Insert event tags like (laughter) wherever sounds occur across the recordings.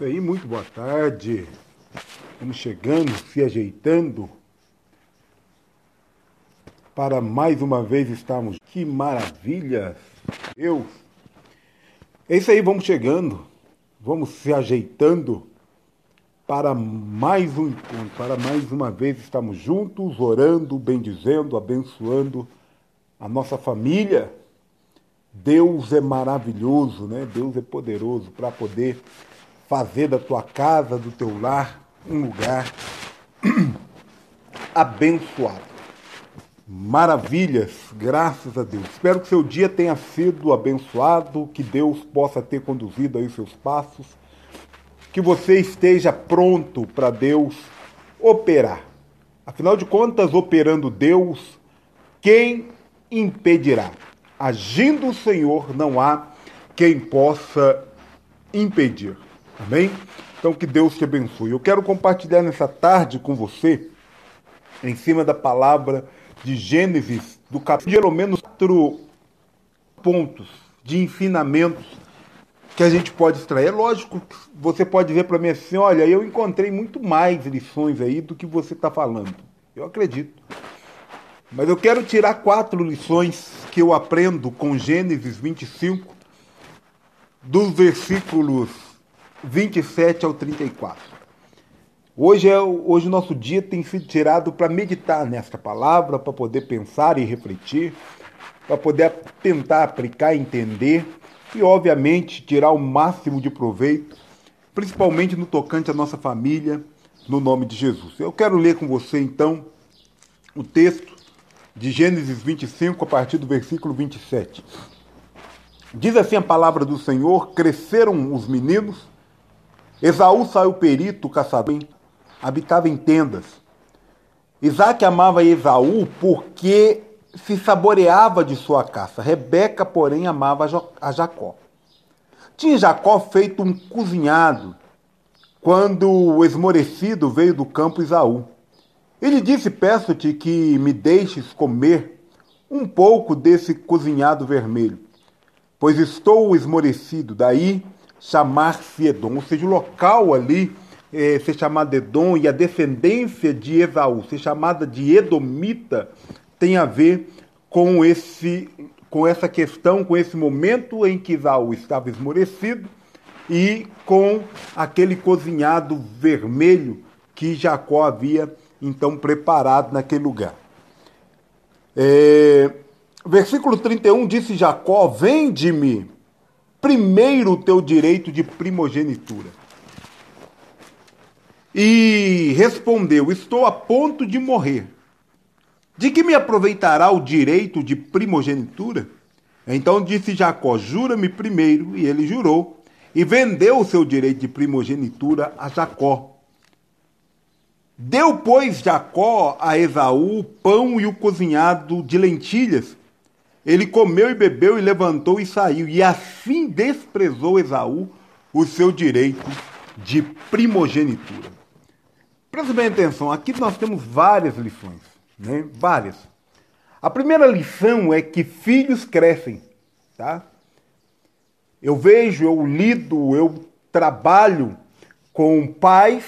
isso aí, muito boa tarde. Estamos chegando, se ajeitando para mais uma vez estarmos. Que maravilha! Deus! É isso aí, vamos chegando, vamos se ajeitando para mais um encontro, para mais uma vez estarmos juntos, orando, bendizendo, abençoando a nossa família. Deus é maravilhoso, né? Deus é poderoso para poder fazer da tua casa, do teu lar, um lugar (clears throat) abençoado. Maravilhas, graças a Deus. Espero que seu dia tenha sido abençoado, que Deus possa ter conduzido aí seus passos, que você esteja pronto para Deus operar. Afinal de contas, operando Deus, quem impedirá? Agindo o Senhor, não há quem possa impedir. Amém? Então que Deus te abençoe. Eu quero compartilhar nessa tarde com você, em cima da palavra de Gênesis, do capítulo, pelo menos quatro pontos de ensinamentos que a gente pode extrair. É lógico que você pode dizer para mim assim: olha, eu encontrei muito mais lições aí do que você está falando. Eu acredito. Mas eu quero tirar quatro lições que eu aprendo com Gênesis 25, dos versículos 27 ao 34. Hoje é hoje o nosso dia tem sido tirado para meditar nesta palavra, para poder pensar e refletir, para poder tentar aplicar, entender e obviamente tirar o máximo de proveito, principalmente no tocante à nossa família, no nome de Jesus. Eu quero ler com você então o texto de Gênesis 25 a partir do versículo 27. Diz assim a palavra do Senhor: Cresceram os meninos Esaú saiu perito, caçador, habitava em tendas. Isaac amava Esaú porque se saboreava de sua caça. Rebeca, porém, amava a Jacó. Tinha Jacó feito um cozinhado quando o esmorecido veio do campo Isaú. Ele disse: Peço-te que me deixes comer um pouco desse cozinhado vermelho, pois estou esmorecido. Daí chamar-se Edom, ou seja, o local ali é, ser chamado Edom e a descendência de Esaú ser chamada de Edomita tem a ver com esse com essa questão, com esse momento em que Esaú estava esmorecido e com aquele cozinhado vermelho que Jacó havia então preparado naquele lugar. É, versículo 31 disse Jacó: Vende-me primeiro o teu direito de primogenitura. E respondeu: Estou a ponto de morrer. De que me aproveitará o direito de primogenitura? Então disse Jacó: Jura-me primeiro. E ele jurou. E vendeu o seu direito de primogenitura a Jacó. Deu, pois, Jacó a Esaú o pão e o cozinhado de lentilhas, ele comeu e bebeu e levantou e saiu, e assim desprezou Esaú o seu direito de primogenitura. Presta bem atenção, aqui nós temos várias lições, né? Várias. A primeira lição é que filhos crescem, tá? Eu vejo, eu lido, eu trabalho com pais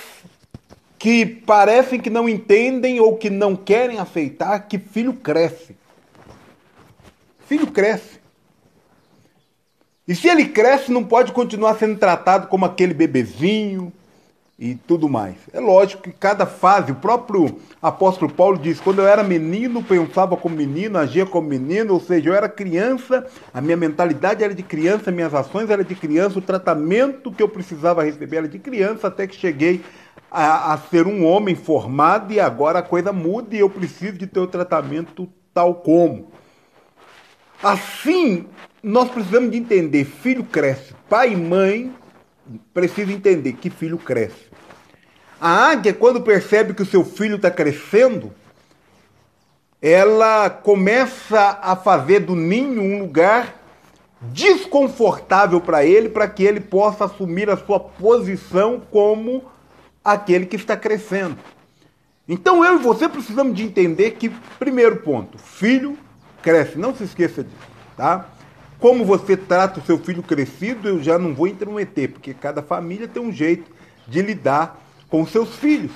que parecem que não entendem ou que não querem aceitar que filho cresce filho cresce. E se ele cresce, não pode continuar sendo tratado como aquele bebezinho e tudo mais. É lógico que cada fase, o próprio apóstolo Paulo diz: quando eu era menino, pensava como menino, agia como menino, ou seja, eu era criança, a minha mentalidade era de criança, minhas ações eram de criança, o tratamento que eu precisava receber era de criança, até que cheguei a, a ser um homem formado e agora a coisa muda e eu preciso de ter o tratamento tal como. Assim, nós precisamos de entender, filho cresce, pai e mãe precisam entender que filho cresce. A águia, quando percebe que o seu filho está crescendo, ela começa a fazer do ninho um lugar desconfortável para ele, para que ele possa assumir a sua posição como aquele que está crescendo. Então eu e você precisamos de entender que, primeiro ponto, filho cresce. Não se esqueça disso, tá? Como você trata o seu filho crescido, eu já não vou intrometer, porque cada família tem um jeito de lidar com seus filhos,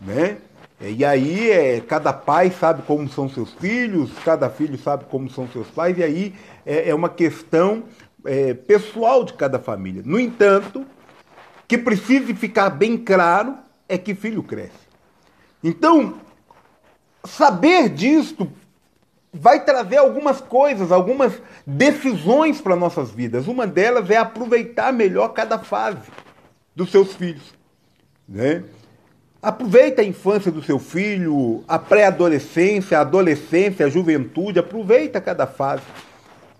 né? E aí é, cada pai sabe como são seus filhos, cada filho sabe como são seus pais, e aí é, é uma questão é, pessoal de cada família. No entanto, que precisa ficar bem claro é que filho cresce. Então, saber disto vai trazer algumas coisas, algumas decisões para nossas vidas. Uma delas é aproveitar melhor cada fase dos seus filhos. Né? Aproveita a infância do seu filho, a pré-adolescência, a adolescência, a juventude, aproveita cada fase.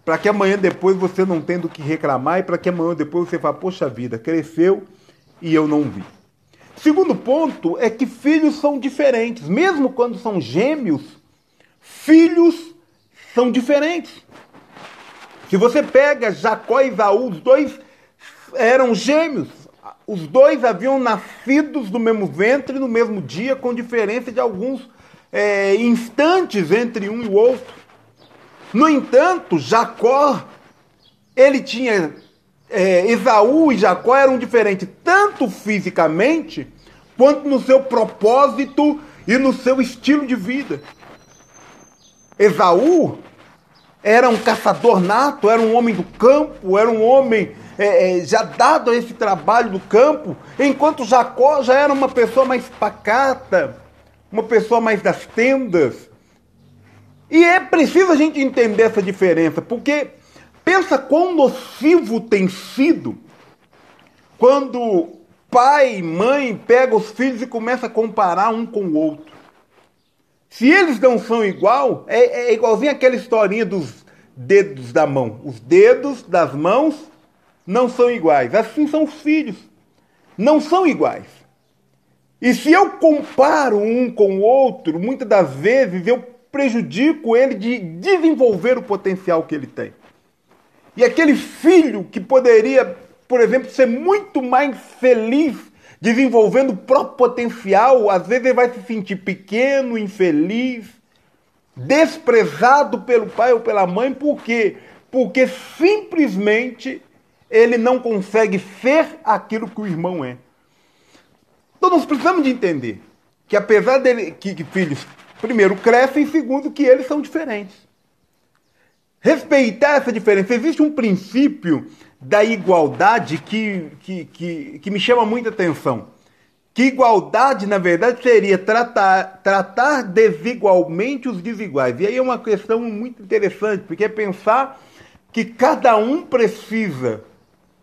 Para que amanhã depois você não tendo que reclamar e para que amanhã depois você fale, poxa vida, cresceu e eu não vi. Segundo ponto é que filhos são diferentes. Mesmo quando são gêmeos, filhos são diferentes. Se você pega Jacó e Isaú, os dois eram gêmeos. Os dois haviam nascidos do mesmo ventre no mesmo dia, com diferença de alguns é, instantes entre um e o outro. No entanto, Jacó, ele tinha. É, Esaú e Jacó eram diferentes, tanto fisicamente, quanto no seu propósito e no seu estilo de vida. Esaú era um caçador nato, era um homem do campo, era um homem é, é, já dado a esse trabalho do campo, enquanto Jacó já era uma pessoa mais pacata, uma pessoa mais das tendas. E é preciso a gente entender essa diferença, porque pensa quão nocivo tem sido quando pai e mãe pegam os filhos e começa a comparar um com o outro. Se eles não são igual, é, é igualzinho aquela historinha dos dedos da mão. Os dedos das mãos não são iguais. Assim são os filhos. Não são iguais. E se eu comparo um com o outro, muitas das vezes eu prejudico ele de desenvolver o potencial que ele tem. E aquele filho que poderia, por exemplo, ser muito mais feliz desenvolvendo o próprio potencial, às vezes ele vai se sentir pequeno, infeliz, desprezado pelo pai ou pela mãe, por quê? Porque simplesmente ele não consegue ser aquilo que o irmão é. Então nós precisamos de entender que apesar dele que, que filhos primeiro crescem, segundo que eles são diferentes. Respeitar essa diferença. Existe um princípio da igualdade que, que, que, que me chama muita atenção. Que igualdade, na verdade, seria tratar, tratar desigualmente os desiguais. E aí é uma questão muito interessante, porque é pensar que cada um precisa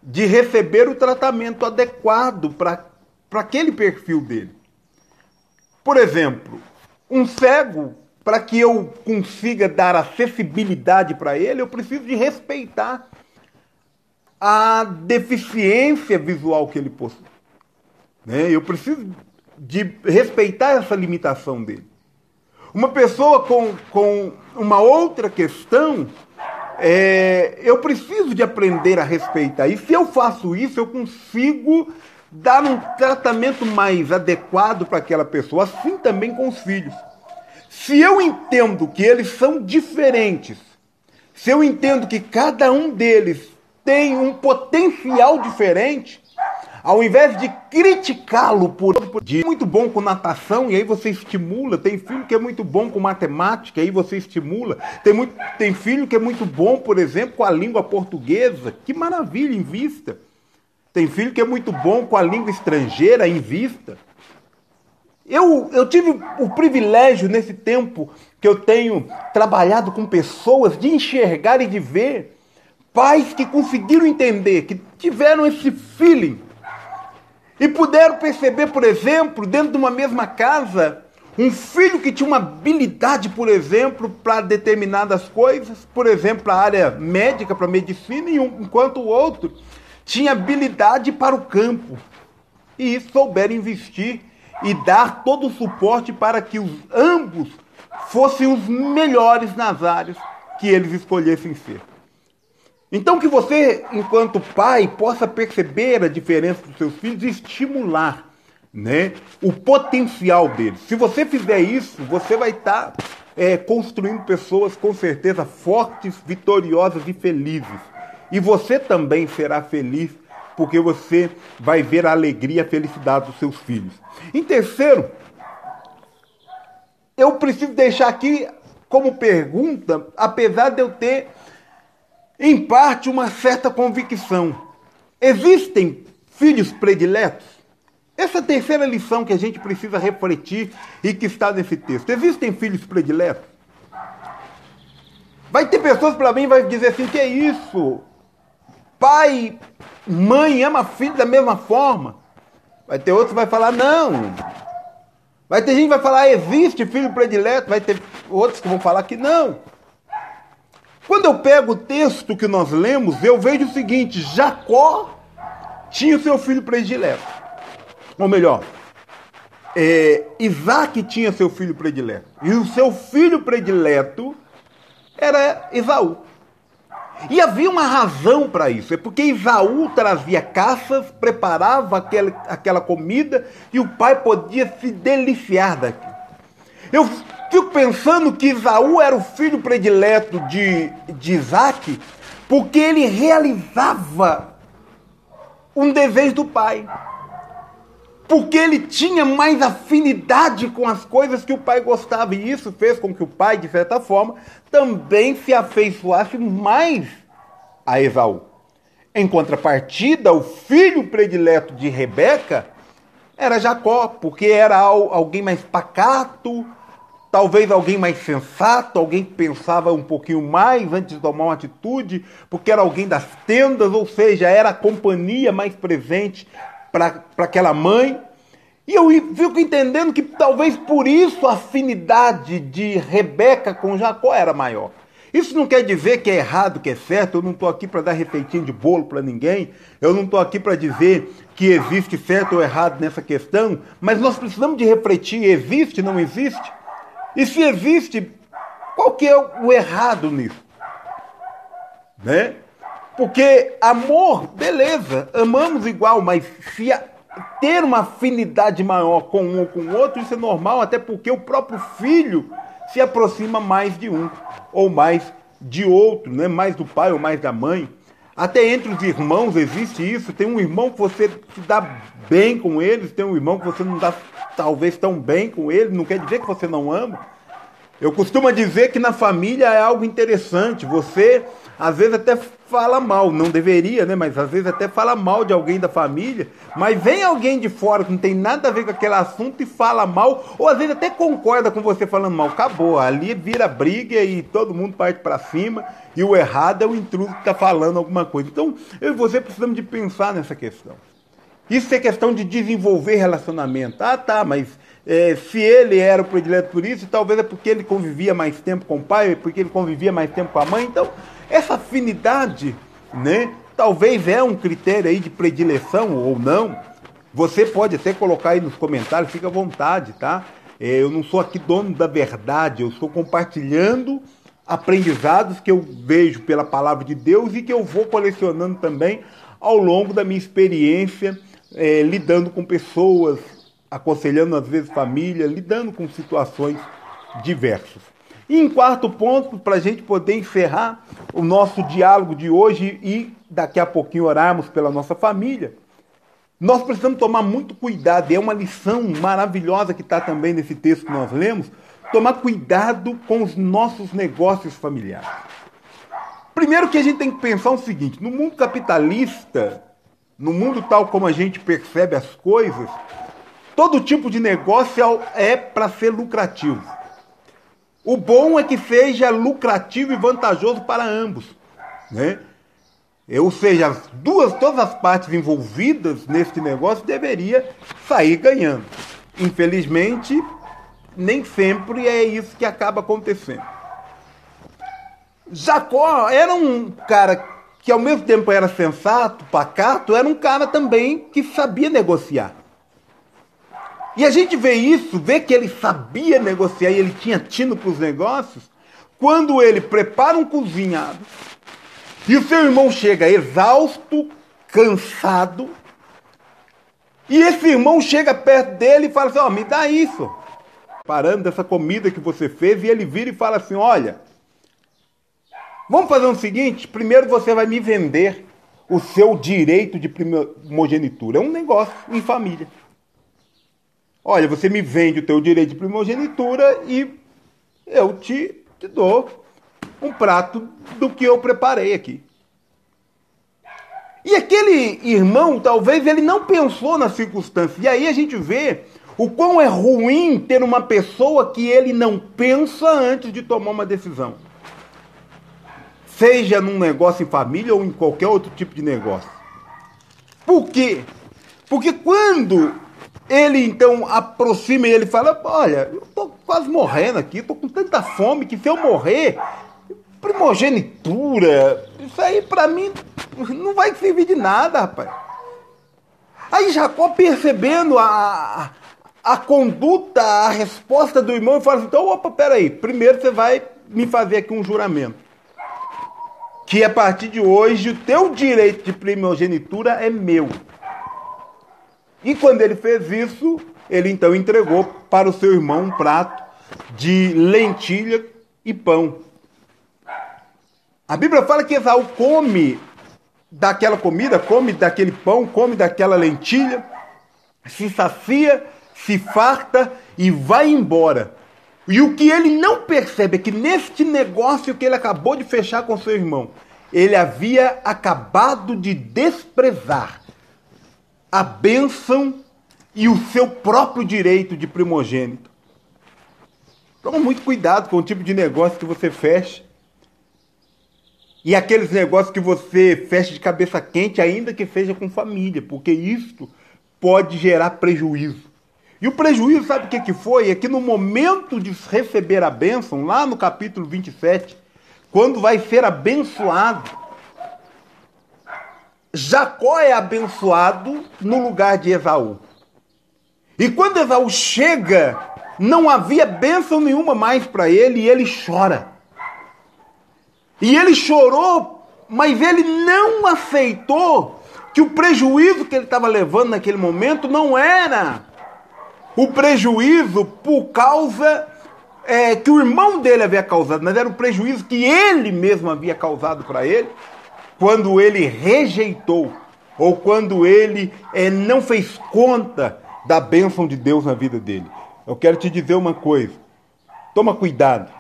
de receber o tratamento adequado para aquele perfil dele. Por exemplo, um cego, para que eu consiga dar acessibilidade para ele, eu preciso de respeitar a deficiência visual que ele possui. Né? Eu preciso de respeitar essa limitação dele. Uma pessoa com, com uma outra questão é, eu preciso de aprender a respeitar. E se eu faço isso, eu consigo dar um tratamento mais adequado para aquela pessoa, assim também com os filhos. Se eu entendo que eles são diferentes, se eu entendo que cada um deles tem um potencial diferente, ao invés de criticá-lo por de muito bom com natação, e aí você estimula, tem filho que é muito bom com matemática, e aí você estimula. Tem, muito, tem filho que é muito bom, por exemplo, com a língua portuguesa. Que maravilha, invista. Tem filho que é muito bom com a língua estrangeira, invista. Eu, eu tive o privilégio nesse tempo que eu tenho trabalhado com pessoas de enxergar e de ver pais que conseguiram entender, que tiveram esse feeling e puderam perceber, por exemplo, dentro de uma mesma casa, um filho que tinha uma habilidade, por exemplo, para determinadas coisas, por exemplo, para a área médica, para a medicina, enquanto o outro tinha habilidade para o campo. E souberam investir e dar todo o suporte para que os ambos fossem os melhores nas áreas que eles escolhessem ser. Então que você, enquanto pai, possa perceber a diferença dos seus filhos e estimular né, o potencial deles. Se você fizer isso, você vai estar tá, é, construindo pessoas com certeza fortes, vitoriosas e felizes. E você também será feliz porque você vai ver a alegria e a felicidade dos seus filhos. Em terceiro, eu preciso deixar aqui como pergunta, apesar de eu ter, em parte, uma certa convicção. Existem filhos prediletos? Essa é a terceira lição que a gente precisa refletir e que está nesse texto. Existem filhos prediletos? Vai ter pessoas para mim vai dizer assim: que é isso? Pai, mãe ama filho da mesma forma. Vai ter outros que vai falar: não, Vai ter gente que vai falar, existe filho predileto, vai ter outros que vão falar que não. Quando eu pego o texto que nós lemos, eu vejo o seguinte: Jacó tinha seu filho predileto. Ou melhor, é, Isaac tinha seu filho predileto. E o seu filho predileto era Esaú. E havia uma razão para isso, é porque Isaú trazia caças, preparava aquela, aquela comida e o pai podia se deliciar daquilo. Eu fico pensando que Isaú era o filho predileto de, de Isaac, porque ele realizava um desejo do pai. Porque ele tinha mais afinidade com as coisas que o pai gostava, e isso fez com que o pai, de certa forma, também se afeiçoasse mais a Esaú. Em contrapartida, o filho predileto de Rebeca era Jacó, porque era alguém mais pacato, talvez alguém mais sensato, alguém que pensava um pouquinho mais antes de tomar uma atitude, porque era alguém das tendas, ou seja, era a companhia mais presente para aquela mãe. E eu fico entendendo que talvez por isso a afinidade de Rebeca com Jacó era maior. Isso não quer dizer que é errado, que é certo. Eu não estou aqui para dar refeitinho de bolo para ninguém. Eu não estou aqui para dizer que existe certo ou errado nessa questão. Mas nós precisamos de refletir: existe, não existe? E se existe, qual que é o errado nisso? Né? Porque amor, beleza, amamos igual, mas se ter uma afinidade maior com um ou com o outro, isso é normal, até porque o próprio filho se aproxima mais de um ou mais de outro, né? mais do pai ou mais da mãe. Até entre os irmãos existe isso. Tem um irmão que você se dá bem com eles, tem um irmão que você não dá talvez tão bem com ele, não quer dizer que você não ama. Eu costumo dizer que na família é algo interessante. Você às vezes até fala mal, não deveria, né? Mas às vezes até fala mal de alguém da família. Mas vem alguém de fora que não tem nada a ver com aquele assunto e fala mal, ou às vezes até concorda com você falando mal. Acabou, ali vira briga e todo mundo parte para cima. E o errado é o intruso que está falando alguma coisa. Então eu e você precisamos de pensar nessa questão. Isso é questão de desenvolver relacionamento. Ah, tá, mas é, se ele era o predileto por isso, talvez é porque ele convivia mais tempo com o pai, porque ele convivia mais tempo com a mãe. Então, essa afinidade, né? Talvez é um critério aí de predileção ou não. Você pode até colocar aí nos comentários, fica à vontade, tá? É, eu não sou aqui dono da verdade, eu estou compartilhando aprendizados que eu vejo pela palavra de Deus e que eu vou colecionando também ao longo da minha experiência é, lidando com pessoas, aconselhando às vezes família, lidando com situações diversas. E em quarto ponto, para a gente poder encerrar o nosso diálogo de hoje e daqui a pouquinho orarmos pela nossa família, nós precisamos tomar muito cuidado, e é uma lição maravilhosa que está também nesse texto que nós lemos, tomar cuidado com os nossos negócios familiares. Primeiro que a gente tem que pensar o seguinte, no mundo capitalista, no mundo tal como a gente percebe as coisas, todo tipo de negócio é para ser lucrativo. O bom é que seja lucrativo e vantajoso para ambos, né? Ou seja, as duas, todas as partes envolvidas neste negócio deveria sair ganhando. Infelizmente, nem sempre é isso que acaba acontecendo. Jacó era um cara que ao mesmo tempo era sensato, pacato, era um cara também que sabia negociar. E a gente vê isso, vê que ele sabia negociar e ele tinha tino para os negócios, quando ele prepara um cozinhado e o seu irmão chega exausto, cansado, e esse irmão chega perto dele e fala assim: Ó, oh, me dá isso. parando dessa comida que você fez, e ele vira e fala assim: Olha, vamos fazer o seguinte: primeiro você vai me vender o seu direito de primogenitura. É um negócio em família. Olha, você me vende o teu direito de primogenitura e eu te, te dou um prato do que eu preparei aqui. E aquele irmão, talvez ele não pensou na circunstância. E aí a gente vê o quão é ruim ter uma pessoa que ele não pensa antes de tomar uma decisão. Seja num negócio em família ou em qualquer outro tipo de negócio. Por quê? Porque quando ele então aproxima e ele fala: Olha, eu tô quase morrendo aqui, tô com tanta fome que se eu morrer, primogenitura, isso aí para mim não vai servir de nada, rapaz. Aí Jacó percebendo a, a conduta, a resposta do irmão, e fala assim: então, opa, peraí, primeiro você vai me fazer aqui um juramento. Que a partir de hoje o teu direito de primogenitura é meu. E quando ele fez isso, ele então entregou para o seu irmão um prato de lentilha e pão. A Bíblia fala que Esaú come daquela comida, come daquele pão, come daquela lentilha, se sacia, se farta e vai embora. E o que ele não percebe é que neste negócio que ele acabou de fechar com seu irmão, ele havia acabado de desprezar a bênção e o seu próprio direito de primogênito. Toma muito cuidado com o tipo de negócio que você fecha. E aqueles negócios que você fecha de cabeça quente, ainda que seja com família, porque isso pode gerar prejuízo. E o prejuízo, sabe o que, que foi? É que no momento de receber a bênção, lá no capítulo 27, quando vai ser abençoado, Jacó é abençoado no lugar de Esaú. E quando Esaú chega, não havia bênção nenhuma mais para ele e ele chora. E ele chorou, mas ele não aceitou que o prejuízo que ele estava levando naquele momento não era o prejuízo por causa é, que o irmão dele havia causado, mas era o prejuízo que ele mesmo havia causado para ele quando ele rejeitou ou quando ele é, não fez conta da bênção de Deus na vida dele. Eu quero te dizer uma coisa: toma cuidado.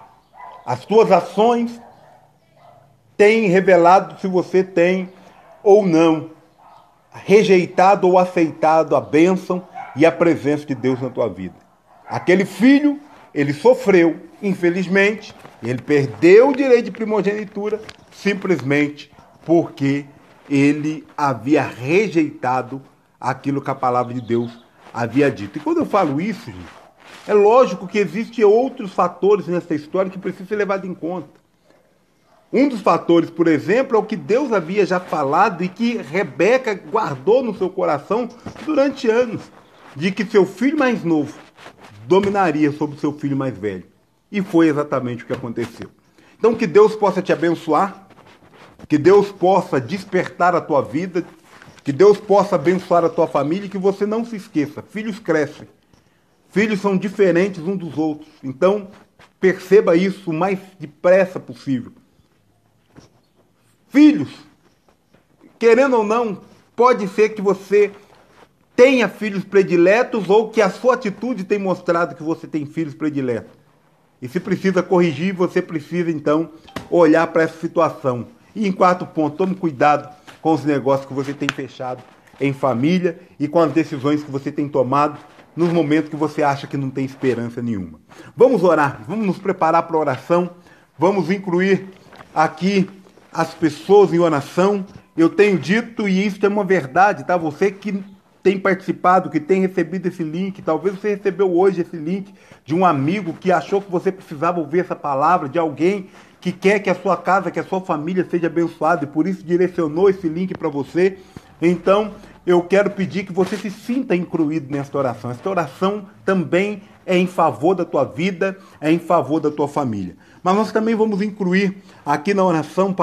As tuas ações tem revelado se você tem ou não rejeitado ou aceitado a bênção e a presença de Deus na tua vida. Aquele filho, ele sofreu, infelizmente, ele perdeu o direito de primogenitura simplesmente porque ele havia rejeitado aquilo que a palavra de Deus havia dito. E quando eu falo isso, gente, é lógico que existem outros fatores nessa história que precisam ser levados em conta. Um dos fatores, por exemplo, é o que Deus havia já falado e que Rebeca guardou no seu coração durante anos, de que seu filho mais novo dominaria sobre seu filho mais velho. E foi exatamente o que aconteceu. Então que Deus possa te abençoar, que Deus possa despertar a tua vida, que Deus possa abençoar a tua família e que você não se esqueça, filhos crescem. Filhos são diferentes uns dos outros. Então, perceba isso o mais depressa possível. Filhos, querendo ou não, pode ser que você tenha filhos prediletos ou que a sua atitude tem mostrado que você tem filhos prediletos. E se precisa corrigir, você precisa então olhar para essa situação. E em quarto ponto, tome cuidado com os negócios que você tem fechado em família e com as decisões que você tem tomado nos momentos que você acha que não tem esperança nenhuma. Vamos orar, vamos nos preparar para a oração, vamos incluir aqui as pessoas em oração. Eu tenho dito, e isso é uma verdade, tá? Você que tem participado, que tem recebido esse link, talvez você recebeu hoje esse link de um amigo que achou que você precisava ouvir essa palavra, de alguém que quer que a sua casa, que a sua família seja abençoada e por isso direcionou esse link para você. Então, eu quero pedir que você se sinta incluído nesta oração. Esta oração também é em favor da tua vida, é em favor da tua família. Mas nós também vamos incluir aqui na oração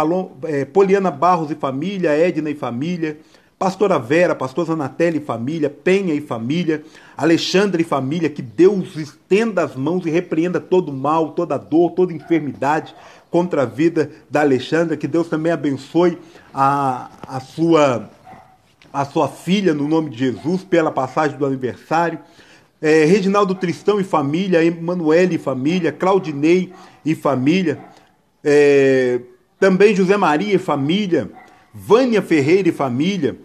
é, Poliana Barros e família, Edna e família, Pastora Vera, pastor Zanatelli e família, Penha e família, Alexandre e família, que Deus estenda as mãos e repreenda todo mal, toda dor, toda enfermidade contra a vida da Alexandra, que Deus também abençoe a, a, sua, a sua filha no nome de Jesus pela passagem do aniversário. É, Reginaldo Tristão e família, Emanuele e família, Claudinei e família, é, também José Maria e família, Vânia Ferreira e família,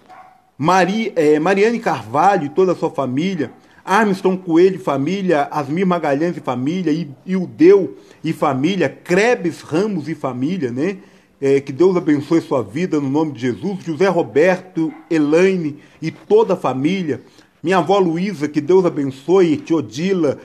Maria, é, Mariane Carvalho e toda a sua família, Armstrong Coelho e família, Asmir Magalhães e família, Ildeu e família, Krebs Ramos e família, né? É, que Deus abençoe sua vida no nome de Jesus. José Roberto, Elaine e toda a família. Minha avó Luísa, que Deus abençoe. Teodila,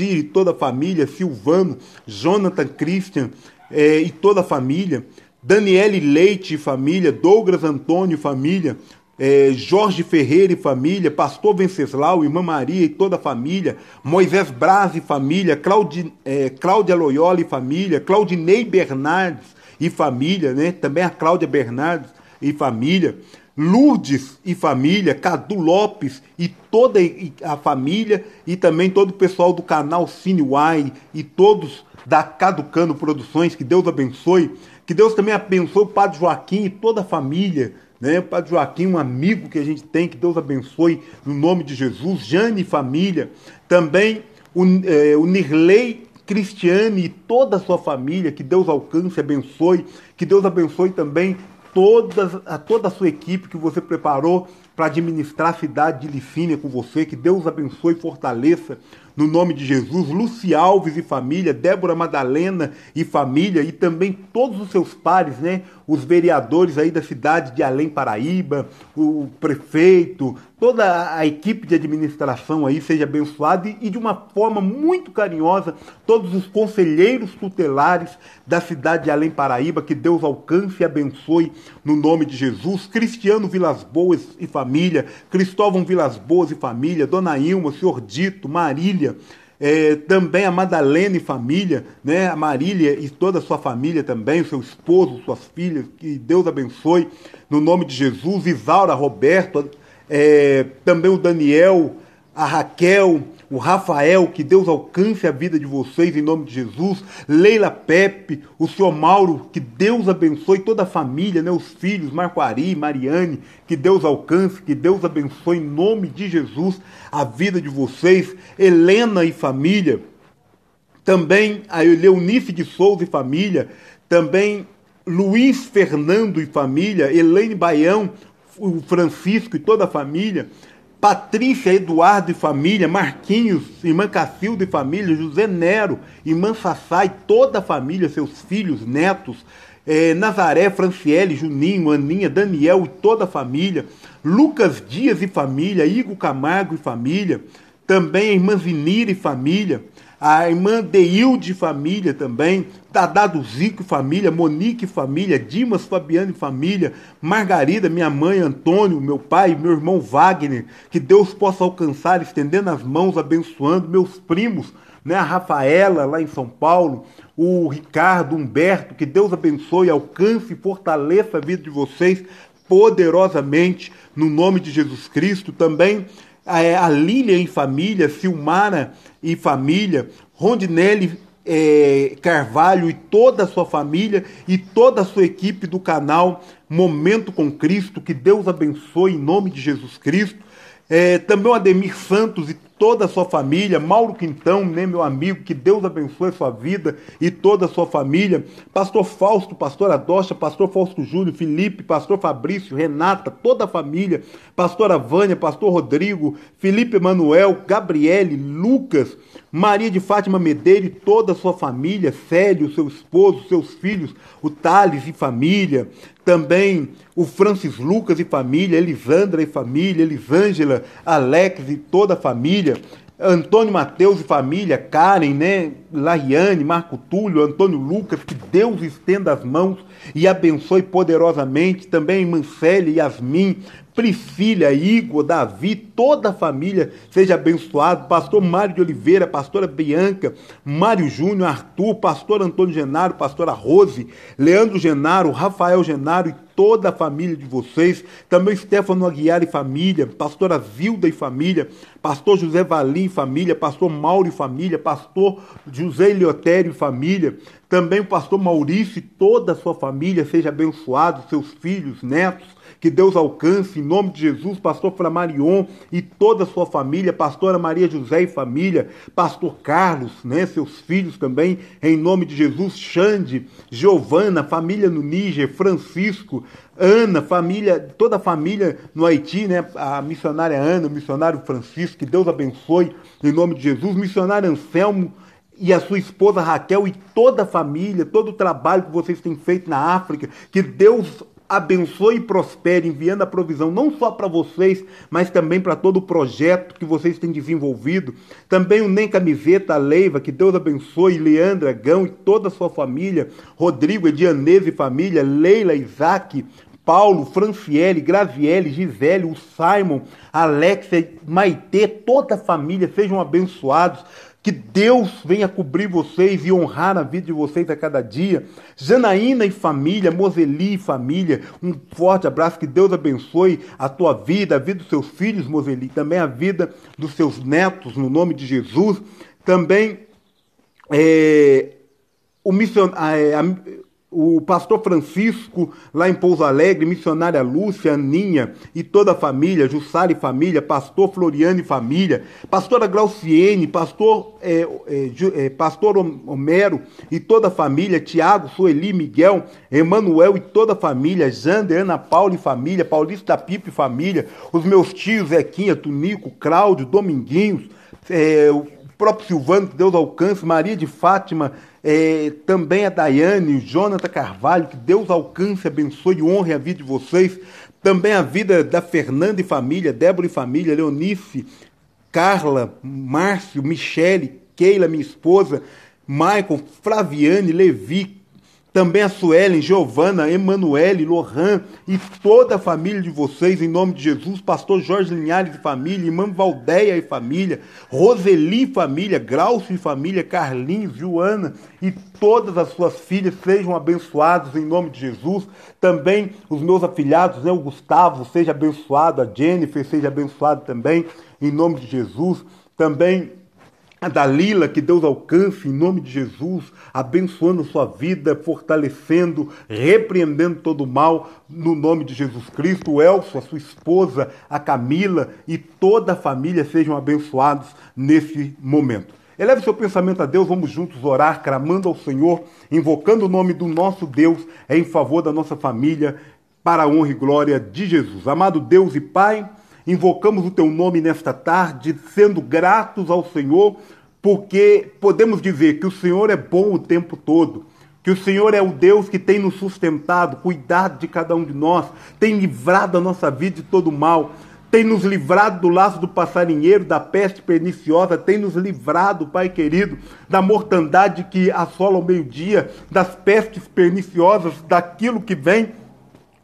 e toda a família. Silvano, Jonathan Christian é, e toda a família. Daniele Leite e família, Douglas Antônio e família, é, Jorge Ferreira e família, Pastor Venceslau, Irmã Maria e toda a família, Moisés Braz e família, Claudi, é, Cláudia Loyola e família, Claudinei Bernardes e família, né? também a Cláudia Bernardes e família, Lourdes e família, Cadu Lopes e toda a família e também todo o pessoal do canal Cine Wine e todos da Caducano Produções, que Deus abençoe. Que Deus também abençoe o Padre Joaquim e toda a família. Né? Padre Joaquim, um amigo que a gente tem, que Deus abençoe no nome de Jesus. Jane e família. Também o, é, o Nirley Cristiane e toda a sua família, que Deus alcance, abençoe, que Deus abençoe também todas, a toda a sua equipe que você preparou para administrar a cidade de Licínia com você, que Deus abençoe e fortaleça no nome de Jesus, Luci Alves e família, Débora Madalena e família, e também todos os seus pares, né? Os vereadores aí da cidade de Além Paraíba, o prefeito, toda a equipe de administração aí seja abençoada e, de uma forma muito carinhosa, todos os conselheiros tutelares da cidade de Além Paraíba, que Deus alcance e abençoe no nome de Jesus, Cristiano Vilas Boas e família, Cristóvão Vilas Boas e família, Dona Ilma, Senhor Dito, Marília, é, também a Madalena e família, né? a Marília e toda a sua família também, seu esposo, suas filhas, que Deus abençoe, no nome de Jesus, Isaura, Roberto, é, também o Daniel, a Raquel, o Rafael, que Deus alcance a vida de vocês em nome de Jesus, Leila Pepe, o senhor Mauro, que Deus abençoe toda a família, né, os filhos, Marco Ari, Mariane, que Deus alcance, que Deus abençoe em nome de Jesus a vida de vocês, Helena e família, também a Leonice de Souza e família, também Luiz Fernando e família, Elaine Baião, o Francisco e toda a família, Patrícia Eduardo e família, Marquinhos, irmã Cacilda e família, José Nero, irmã Sassá e toda a família, seus filhos, netos, é, Nazaré, Franciele, Juninho, Aninha, Daniel e toda a família, Lucas Dias e família, Igor Camargo e família, também a irmã Zinira e família, a irmã Deilde família também, Dadá Zico família, Monique família, Dimas Fabiano família, Margarida, minha mãe, Antônio, meu pai, meu irmão Wagner, que Deus possa alcançar, estendendo as mãos, abençoando meus primos, né, a Rafaela lá em São Paulo, o Ricardo, Humberto, que Deus abençoe, alcance e fortaleça a vida de vocês poderosamente no nome de Jesus Cristo. Também a Lília em família, Silmara e família, Rondinelli é, Carvalho e toda a sua família e toda a sua equipe do canal Momento com Cristo. Que Deus abençoe em nome de Jesus Cristo. É, também o Ademir Santos e toda a sua família, Mauro Quintão, né, meu amigo, que Deus abençoe sua vida e toda a sua família, Pastor Fausto, Pastor Adocha, Pastor Fausto Júlio, Felipe, Pastor Fabrício, Renata, toda a família, Pastora Vânia, Pastor Rodrigo, Felipe Emanuel, Gabriele, Lucas, Maria de Fátima Medeiro e toda a sua família, Célio, seu esposo, seus filhos, o Thales e família, também o Francis Lucas e família, Elisandra e família, Elisângela, Alex e toda a família, Antônio Mateus e família, Karen, né, Lariane, Marco Túlio, Antônio Lucas, que Deus estenda as mãos e abençoe poderosamente. Também Mancele, Yasmin, Priscila, Igor, Davi, toda a família seja abençoado. Pastor Mário de Oliveira, pastora Bianca, Mário Júnior, Arthur, pastor Antônio Genaro, pastora Rose, Leandro Genaro, Rafael Genaro e toda a família de vocês. Também Stefano Aguiar e família, pastora Zilda e família, pastor José Valim e família, pastor Mauro e família, pastor José Eliotério e família. Também o pastor Maurício e toda a sua família seja abençoado, seus filhos, netos que Deus alcance, em nome de Jesus, pastor Flamarion e toda a sua família, pastora Maria José e família, pastor Carlos, né, seus filhos também, em nome de Jesus, Xande, Giovana, família no Níger, Francisco, Ana, família, toda a família no Haiti, né? A missionária Ana, o missionário Francisco, que Deus abençoe em nome de Jesus, missionário Anselmo e a sua esposa Raquel e toda a família, todo o trabalho que vocês têm feito na África, que Deus abençoe e prospere, enviando a provisão não só para vocês, mas também para todo o projeto que vocês têm desenvolvido. Também o Nem Camiseta, a Leiva, que Deus abençoe, Leandra, Gão e toda a sua família, Rodrigo, Edianese e família, Leila, Isaac, Paulo, Franciele, Graziele, Gisele, o Simon, Alexia, Maitê, toda a família, sejam abençoados. Que Deus venha cobrir vocês e honrar a vida de vocês a cada dia. Janaína e família, Moseli e família, um forte abraço. Que Deus abençoe a tua vida, a vida dos seus filhos, Moseli, também a vida dos seus netos, no nome de Jesus. Também é, o missionário o pastor Francisco, lá em Pouso Alegre, missionária Lúcia, Aninha e toda a família, Jussara e família, pastor Floriano e família, pastora Glauciene, pastor, é, é, é, pastor Homero e toda a família, Tiago, Sueli, Miguel, Emanuel e toda a família, Jander, Ana Paula e família, Paulista Pipe e família, os meus tios, Zequinha, Tunico, Cláudio, Dominguinhos, é, o próprio Silvano, que Deus alcance, Maria de Fátima, é, também a Daiane, o Jonathan Carvalho, que Deus alcance, abençoe e honre a vida de vocês. Também a vida da Fernanda e família, Débora e família, Leonice, Carla, Márcio, Michele, Keila, minha esposa, Michael, Flaviane, Levi, também a Suelen, Giovana, Emanuele, Lohan e toda a família de vocês, em nome de Jesus, pastor Jorge Linhares e família, irmã Valdeia e família, Roseli e família, Graucio e família, Carlinhos, Joana e todas as suas filhas sejam abençoados em nome de Jesus. Também os meus afilhados, né, o Gustavo, seja abençoado, a Jennifer seja abençoado também em nome de Jesus. Também a Dalila, que Deus alcance em nome de Jesus, abençoando sua vida, fortalecendo, repreendendo todo o mal no nome de Jesus Cristo. O Elcio, a sua esposa, a Camila e toda a família sejam abençoados nesse momento. Eleve seu pensamento a Deus, vamos juntos orar, clamando ao Senhor, invocando o nome do nosso Deus em favor da nossa família, para a honra e glória de Jesus. Amado Deus e Pai, invocamos o teu nome nesta tarde, sendo gratos ao Senhor, porque podemos dizer que o Senhor é bom o tempo todo. Que o Senhor é o Deus que tem nos sustentado, cuidado de cada um de nós, tem livrado a nossa vida de todo mal, tem nos livrado do laço do passarinheiro, da peste perniciosa, tem nos livrado, Pai querido, da mortandade que assola o meio-dia, das pestes perniciosas, daquilo que vem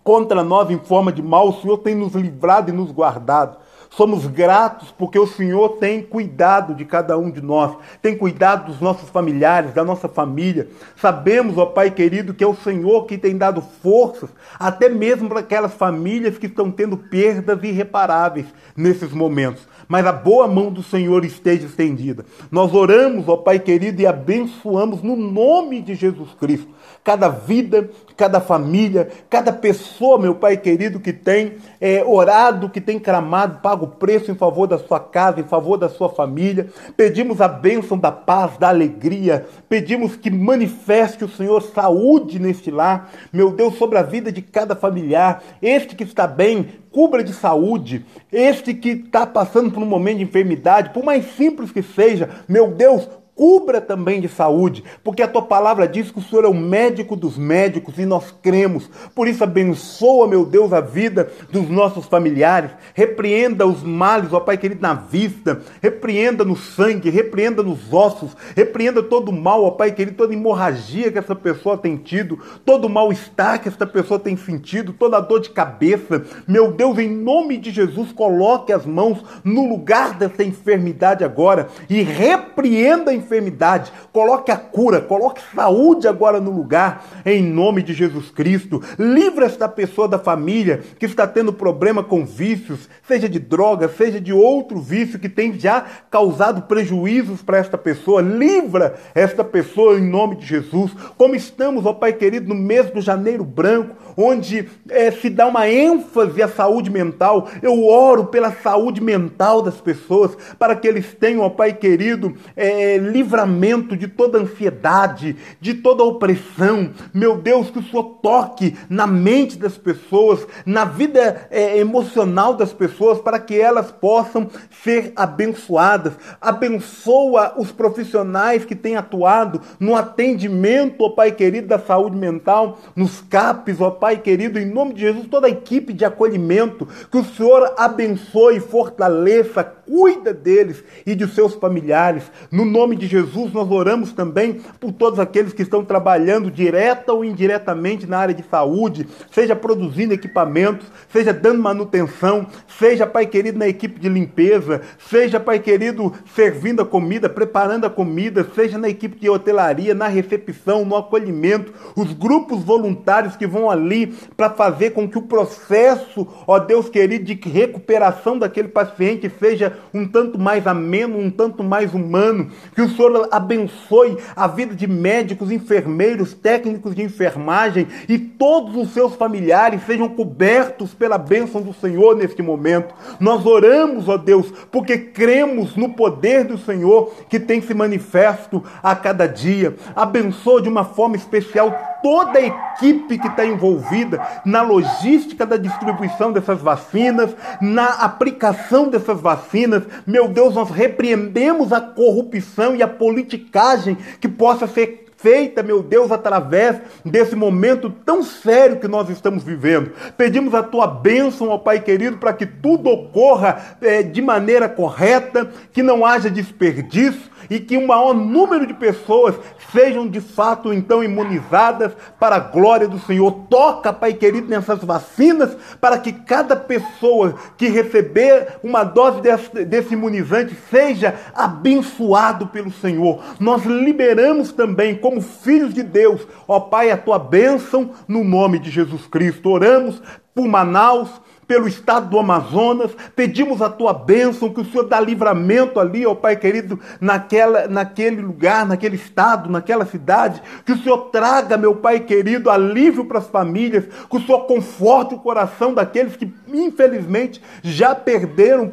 contra nós em forma de mal, o Senhor tem nos livrado e nos guardado. Somos gratos porque o Senhor tem cuidado de cada um de nós, tem cuidado dos nossos familiares, da nossa família. Sabemos, ó Pai querido, que é o Senhor que tem dado forças, até mesmo para aquelas famílias que estão tendo perdas irreparáveis nesses momentos mas a boa mão do Senhor esteja estendida. Nós oramos, ó Pai querido, e abençoamos no nome de Jesus Cristo cada vida, cada família, cada pessoa, meu Pai querido, que tem é, orado, que tem clamado, paga o preço em favor da sua casa, em favor da sua família. Pedimos a bênção da paz, da alegria. Pedimos que manifeste o Senhor saúde neste lar, meu Deus, sobre a vida de cada familiar. Este que está bem, cubra de saúde. Este que está passando por um momento de enfermidade, por mais simples que seja, meu Deus, cubra também de saúde, porque a tua palavra diz que o Senhor é o médico dos médicos e nós cremos. Por isso, abençoa, meu Deus, a vida dos nossos familiares. Repreenda os males, ó Pai querido, na vista, repreenda no sangue, repreenda nos ossos, repreenda todo o mal, ó Pai querido, toda hemorragia que essa pessoa tem tido, todo o mal-estar que essa pessoa tem sentido, toda dor de cabeça. Meu Deus, em nome de Jesus, coloque as mãos no lugar dessa enfermidade agora e repreenda a enfermidade, coloque a cura, coloque saúde agora no lugar, em nome de Jesus Cristo. Livra esta pessoa da família que está tendo problema com vícios, seja de droga, seja de outro vício que tem já causado prejuízos para esta pessoa. Livra esta pessoa em nome de Jesus. Como estamos, ó Pai querido, no mês do janeiro branco, onde é, se dá uma ênfase à saúde mental. Eu oro pela saúde mental das pessoas, para que eles tenham, ó Pai querido, é, livramento de toda ansiedade, de toda opressão. Meu Deus, que o Senhor toque na mente das pessoas, na vida é, emocional das pessoas, para que elas possam ser abençoadas. Abençoa os profissionais que têm atuado no atendimento, ó Pai querido, da saúde mental, nos CAPs, ó Pai querido, em nome de Jesus, toda a equipe de acolhimento, que o Senhor abençoe, fortaleça, cuida deles e de seus familiares. No nome de Jesus, nós oramos também por todos aqueles que estão trabalhando direta ou indiretamente na área de saúde, seja produzindo equipamentos, seja dando manutenção, seja, Pai querido, na equipe de limpeza, seja, Pai querido, servindo a comida, preparando a comida, seja na equipe de hotelaria, na recepção, no acolhimento, os grupos voluntários que vão ali para fazer com que o processo, ó Deus querido, de recuperação daquele paciente seja um tanto mais ameno, um tanto mais humano. Que o Senhor abençoe a vida de médicos, enfermeiros, técnicos de enfermagem e todos os seus familiares sejam cobertos pela bênção do Senhor neste momento. Nós oramos, ó Deus, porque cremos no poder do Senhor que tem se manifesto a cada dia. Abençoa de uma forma especial toda a equipe que está envolvida na logística da distribuição dessas vacinas, na aplicação dessas vacinas. Meu Deus, nós repreendemos a corrupção e a politicagem que possa ser feita, meu Deus, através desse momento tão sério que nós estamos vivendo. Pedimos a tua bênção, ó Pai querido, para que tudo ocorra é, de maneira correta, que não haja desperdício e que um maior número de pessoas sejam de fato então imunizadas para a glória do Senhor. Toca, Pai querido, nessas vacinas para que cada pessoa que receber uma dose desse, desse imunizante seja abençoado pelo Senhor. Nós liberamos também, como filhos de Deus, ó Pai, a tua bênção no nome de Jesus Cristo. Oramos por Manaus, pelo estado do Amazonas, pedimos a tua bênção, que o Senhor dá livramento ali, ó Pai querido, naquela, naquele lugar, naquele estado, naquela cidade, que o Senhor traga, meu Pai querido, alívio para as famílias, que o Senhor conforte o coração daqueles que, infelizmente, já perderam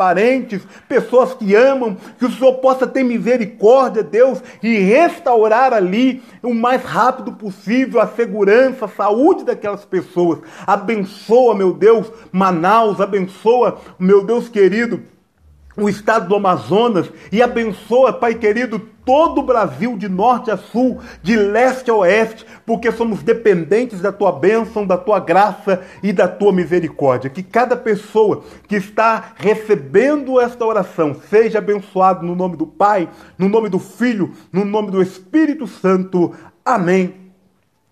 parentes, pessoas que amam, que o Senhor possa ter misericórdia, Deus, e restaurar ali o mais rápido possível a segurança, a saúde daquelas pessoas. Abençoa, meu Deus, Manaus, abençoa, meu Deus querido, o estado do Amazonas e abençoa, Pai querido, todo o Brasil, de norte a sul, de leste a oeste, porque somos dependentes da tua bênção, da tua graça e da tua misericórdia. Que cada pessoa que está recebendo esta oração seja abençoado no nome do Pai, no nome do Filho, no nome do Espírito Santo. Amém.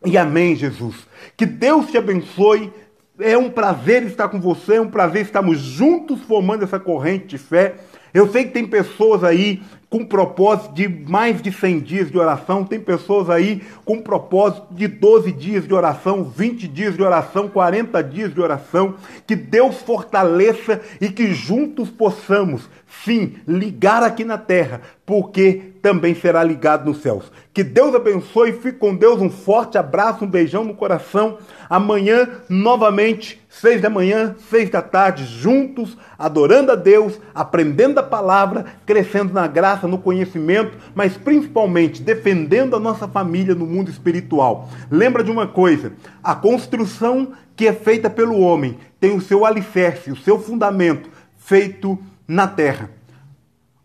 E amém, Jesus. Que Deus te abençoe é um prazer estar com você, é um prazer estarmos juntos formando essa corrente de fé. Eu sei que tem pessoas aí com propósito de mais de 100 dias de oração, tem pessoas aí com propósito de 12 dias de oração, 20 dias de oração, 40 dias de oração. Que Deus fortaleça e que juntos possamos, sim, ligar aqui na terra, porque também será ligado nos céus. Que Deus abençoe, fique com Deus, um forte abraço, um beijão no coração. Amanhã, novamente, seis da manhã, seis da tarde, juntos, adorando a Deus, aprendendo a palavra, crescendo na graça, no conhecimento, mas principalmente defendendo a nossa família no mundo espiritual. Lembra de uma coisa: a construção que é feita pelo homem tem o seu alicerce, o seu fundamento feito na terra.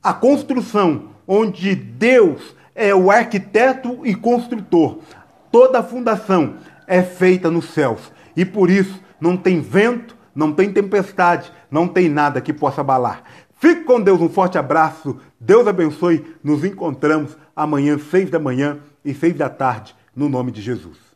A construção onde Deus é o arquiteto e construtor. Toda a fundação é feita nos céus e por isso não tem vento, não tem tempestade, não tem nada que possa abalar. Fique com Deus, um forte abraço, Deus abençoe. Nos encontramos amanhã, seis da manhã e seis da tarde, no nome de Jesus.